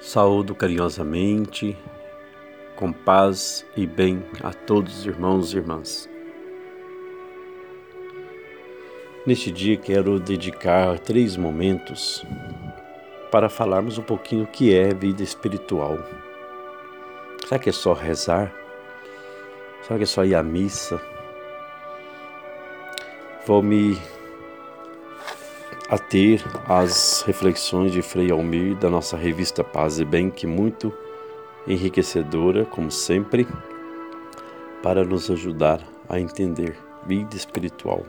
Saúdo carinhosamente, com paz e bem a todos os irmãos e irmãs. Neste dia quero dedicar três momentos para falarmos um pouquinho o que é vida espiritual. Será que é só rezar? Será que é só ir à missa? Vou me ater às reflexões de Frei Almir da nossa revista Paz e Bem, que muito enriquecedora, como sempre, para nos ajudar a entender vida espiritual.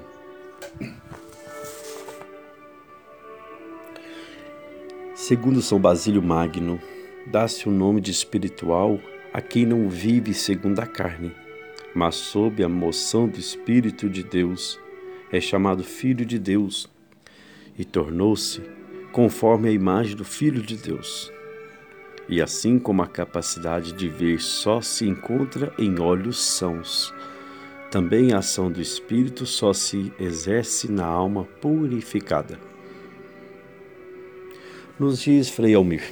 Segundo São Basílio Magno, dá-se o nome de espiritual a quem não vive segundo a carne, mas sob a moção do Espírito de Deus, é chamado Filho de Deus e tornou-se conforme a imagem do Filho de Deus. E assim como a capacidade de ver só se encontra em olhos sãos, também a ação do Espírito só se exerce na alma purificada. Nos diz Frei Almir.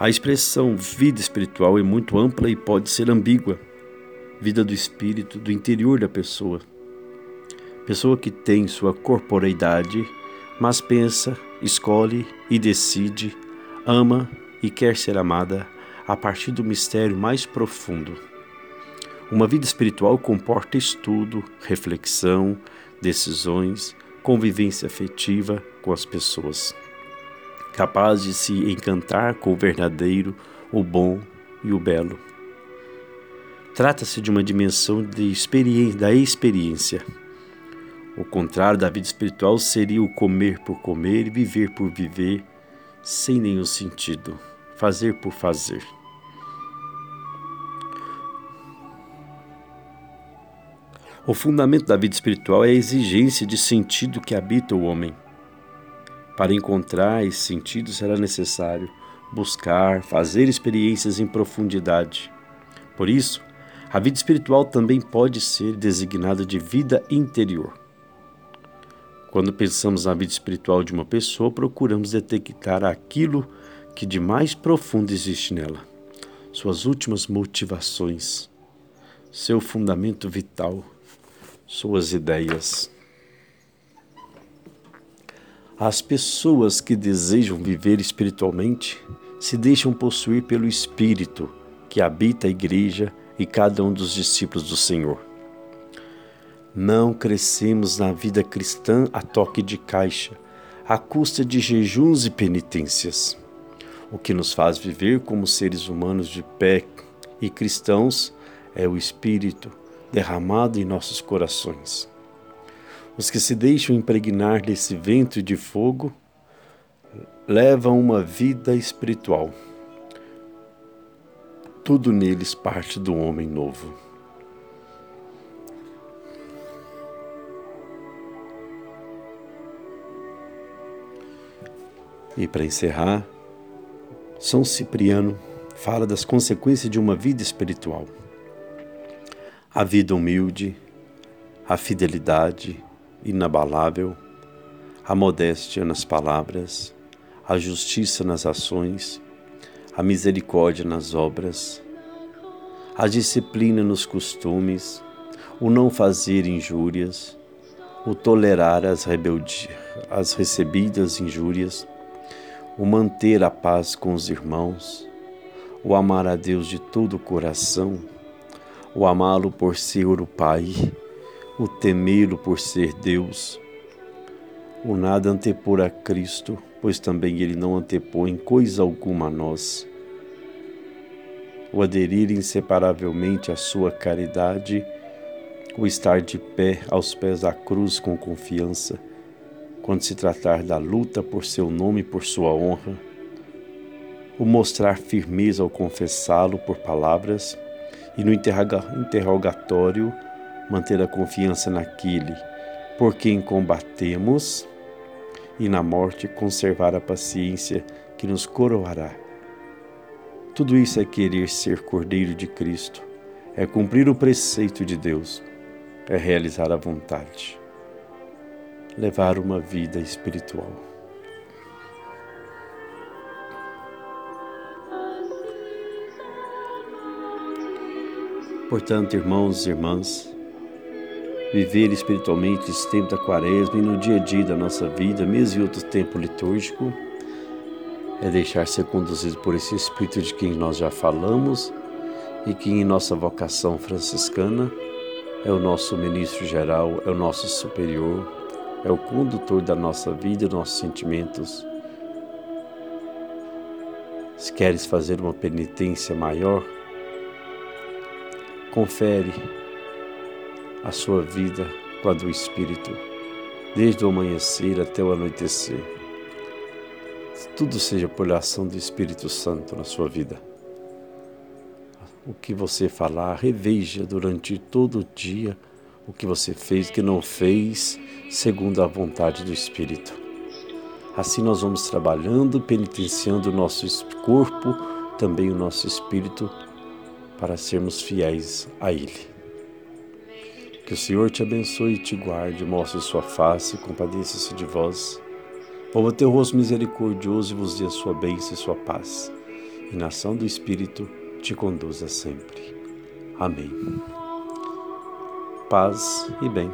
A expressão vida espiritual é muito ampla e pode ser ambígua vida do espírito, do interior da pessoa. Pessoa que tem sua corporeidade, mas pensa, escolhe e decide, ama e quer ser amada a partir do mistério mais profundo. Uma vida espiritual comporta estudo, reflexão, decisões, convivência afetiva com as pessoas, capaz de se encantar com o verdadeiro, o bom e o belo. Trata-se de uma dimensão de experiência, da experiência. O contrário da vida espiritual seria o comer por comer e viver por viver, sem nenhum sentido, fazer por fazer. O fundamento da vida espiritual é a exigência de sentido que habita o homem. Para encontrar esse sentido será necessário buscar, fazer experiências em profundidade. Por isso, a vida espiritual também pode ser designada de vida interior. Quando pensamos na vida espiritual de uma pessoa, procuramos detectar aquilo que de mais profundo existe nela, suas últimas motivações, seu fundamento vital, suas ideias. As pessoas que desejam viver espiritualmente se deixam possuir pelo Espírito que habita a igreja e cada um dos discípulos do Senhor. Não crescemos na vida cristã a toque de caixa, à custa de jejuns e penitências. O que nos faz viver como seres humanos de pé e cristãos é o Espírito derramado em nossos corações. Os que se deixam impregnar desse vento de fogo levam uma vida espiritual tudo neles parte do homem novo. E para encerrar, São Cipriano fala das consequências de uma vida espiritual. A vida humilde, a fidelidade inabalável, a modéstia nas palavras, a justiça nas ações a misericórdia nas obras, a disciplina nos costumes, o não fazer injúrias, o tolerar as as recebidas injúrias, o manter a paz com os irmãos, o amar a Deus de todo o coração, o amá-lo por ser o Pai, o temê-lo por ser Deus, o nada antepor a Cristo, pois também ele não antepõe coisa alguma a nós. O aderir inseparavelmente à sua caridade, o estar de pé aos pés da cruz com confiança, quando se tratar da luta por seu nome e por sua honra, o mostrar firmeza ao confessá-lo por palavras e no interrogatório manter a confiança naquele por quem combatemos e na morte conservar a paciência que nos coroará. Tudo isso é querer ser cordeiro de Cristo, é cumprir o preceito de Deus, é realizar a vontade, levar uma vida espiritual. Portanto, irmãos e irmãs, viver espiritualmente esse tempo da quaresma e no dia a dia da nossa vida, mesmo em outro tempo litúrgico, é deixar ser conduzido por esse Espírito de quem nós já falamos e que em nossa vocação franciscana é o nosso ministro geral, é o nosso superior, é o condutor da nossa vida e nossos sentimentos. Se queres fazer uma penitência maior, confere a sua vida com a do Espírito, desde o amanhecer até o anoitecer. Tudo seja por ação do Espírito Santo na sua vida. O que você falar, reveja durante todo o dia o que você fez, que não fez, segundo a vontade do Espírito. Assim nós vamos trabalhando, penitenciando o nosso corpo, também o nosso espírito, para sermos fiéis a Ele. Que o Senhor te abençoe e te guarde, mostre sua face compadeça-se de vós. Volva teu rosto misericordioso e vos dê a sua bênção e sua paz. E na ação do Espírito te conduza sempre. Amém. Paz e bem.